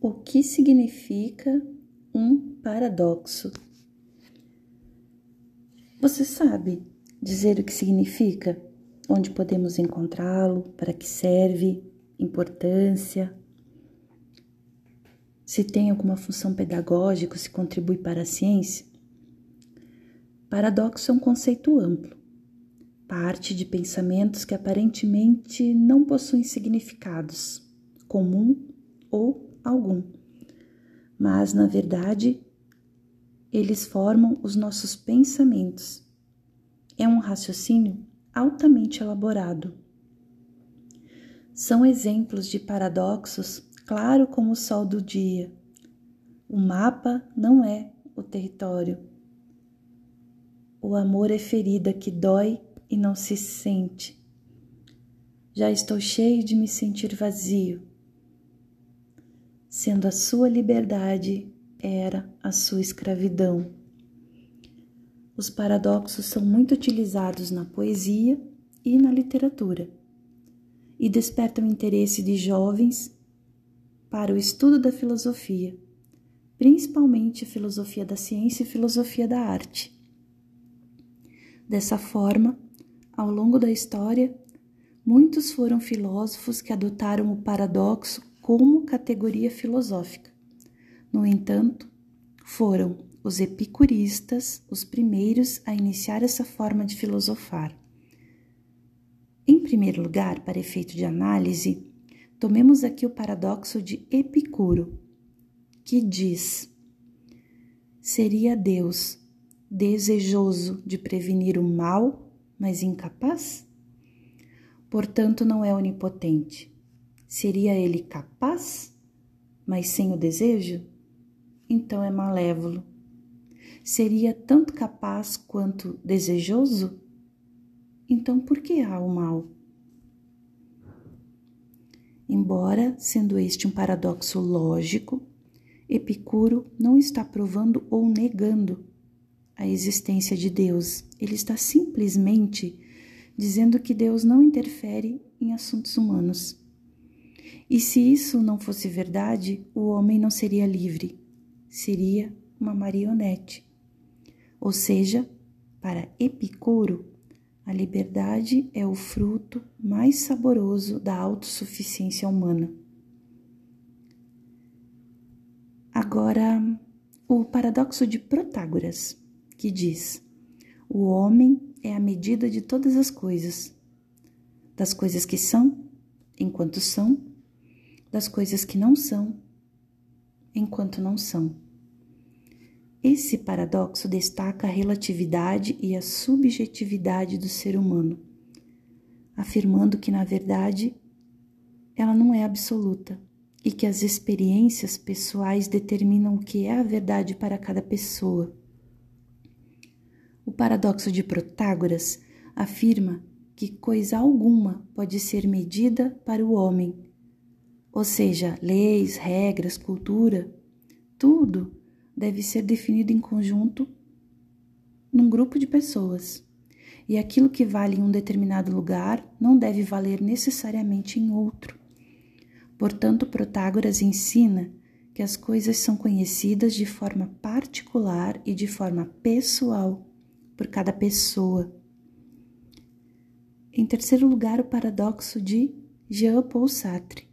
o que significa um paradoxo. Você sabe dizer o que significa? Onde podemos encontrá-lo? Para que serve? Importância? Se tem alguma função pedagógica, se contribui para a ciência? Paradoxo é um conceito amplo. Parte de pensamentos que aparentemente não possuem significados, comum ou algum. Mas, na verdade, eles formam os nossos pensamentos. É um raciocínio altamente elaborado. São exemplos de paradoxos claro como o sol do dia. O mapa não é o território. O amor é ferida que dói e não se sente. Já estou cheio de me sentir vazio, sendo a sua liberdade era a sua escravidão. Os paradoxos são muito utilizados na poesia e na literatura e despertam interesse de jovens para o estudo da filosofia, principalmente filosofia da ciência e filosofia da arte. Dessa forma, ao longo da história, muitos foram filósofos que adotaram o paradoxo como categoria filosófica. No entanto, foram os epicuristas os primeiros a iniciar essa forma de filosofar. Em primeiro lugar, para efeito de análise, tomemos aqui o paradoxo de Epicuro, que diz: Seria Deus desejoso de prevenir o mal, mas incapaz? Portanto, não é onipotente. Seria ele capaz, mas sem o desejo? então é malévolo. Seria tanto capaz quanto desejoso? Então por que há o mal? Embora sendo este um paradoxo lógico, Epicuro não está provando ou negando a existência de Deus. Ele está simplesmente dizendo que Deus não interfere em assuntos humanos. E se isso não fosse verdade, o homem não seria livre, seria uma marionete. Ou seja, para Epicuro, a liberdade é o fruto mais saboroso da autossuficiência humana. Agora, o paradoxo de Protágoras, que diz: o homem é a medida de todas as coisas, das coisas que são, enquanto são, das coisas que não são, enquanto não são. Esse paradoxo destaca a relatividade e a subjetividade do ser humano, afirmando que, na verdade, ela não é absoluta e que as experiências pessoais determinam o que é a verdade para cada pessoa. O paradoxo de Protágoras afirma que coisa alguma pode ser medida para o homem ou seja, leis, regras, cultura, tudo deve ser definido em conjunto num grupo de pessoas. E aquilo que vale em um determinado lugar não deve valer necessariamente em outro. Portanto, Protágoras ensina que as coisas são conhecidas de forma particular e de forma pessoal por cada pessoa. Em terceiro lugar, o paradoxo de Jean-Paul Sartre.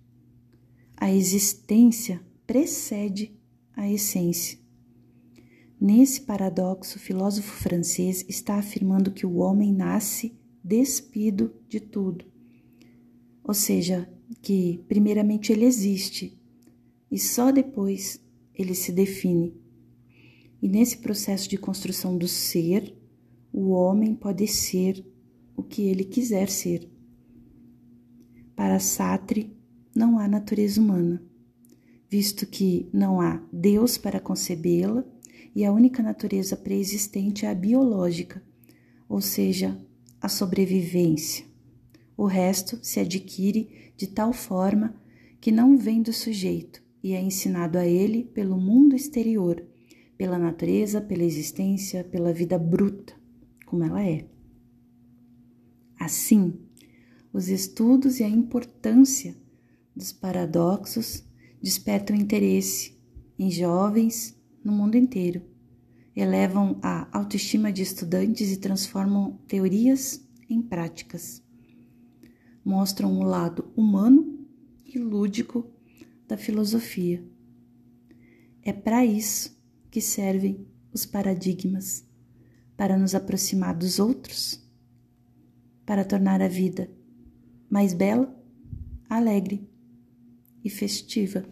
A existência precede a essência. Nesse paradoxo, o filósofo francês está afirmando que o homem nasce despido de tudo. Ou seja, que primeiramente ele existe e só depois ele se define. E nesse processo de construção do ser, o homem pode ser o que ele quiser ser. Para Sartre, não há natureza humana, visto que não há Deus para concebê-la e a única natureza pré-existente é a biológica, ou seja, a sobrevivência. O resto se adquire de tal forma que não vem do sujeito e é ensinado a ele pelo mundo exterior, pela natureza, pela existência, pela vida bruta, como ela é. Assim, os estudos e a importância dos paradoxos despertam interesse em jovens no mundo inteiro, elevam a autoestima de estudantes e transformam teorias em práticas. Mostram o lado humano e lúdico da filosofia. É para isso que servem os paradigmas para nos aproximar dos outros, para tornar a vida mais bela, alegre e festiva.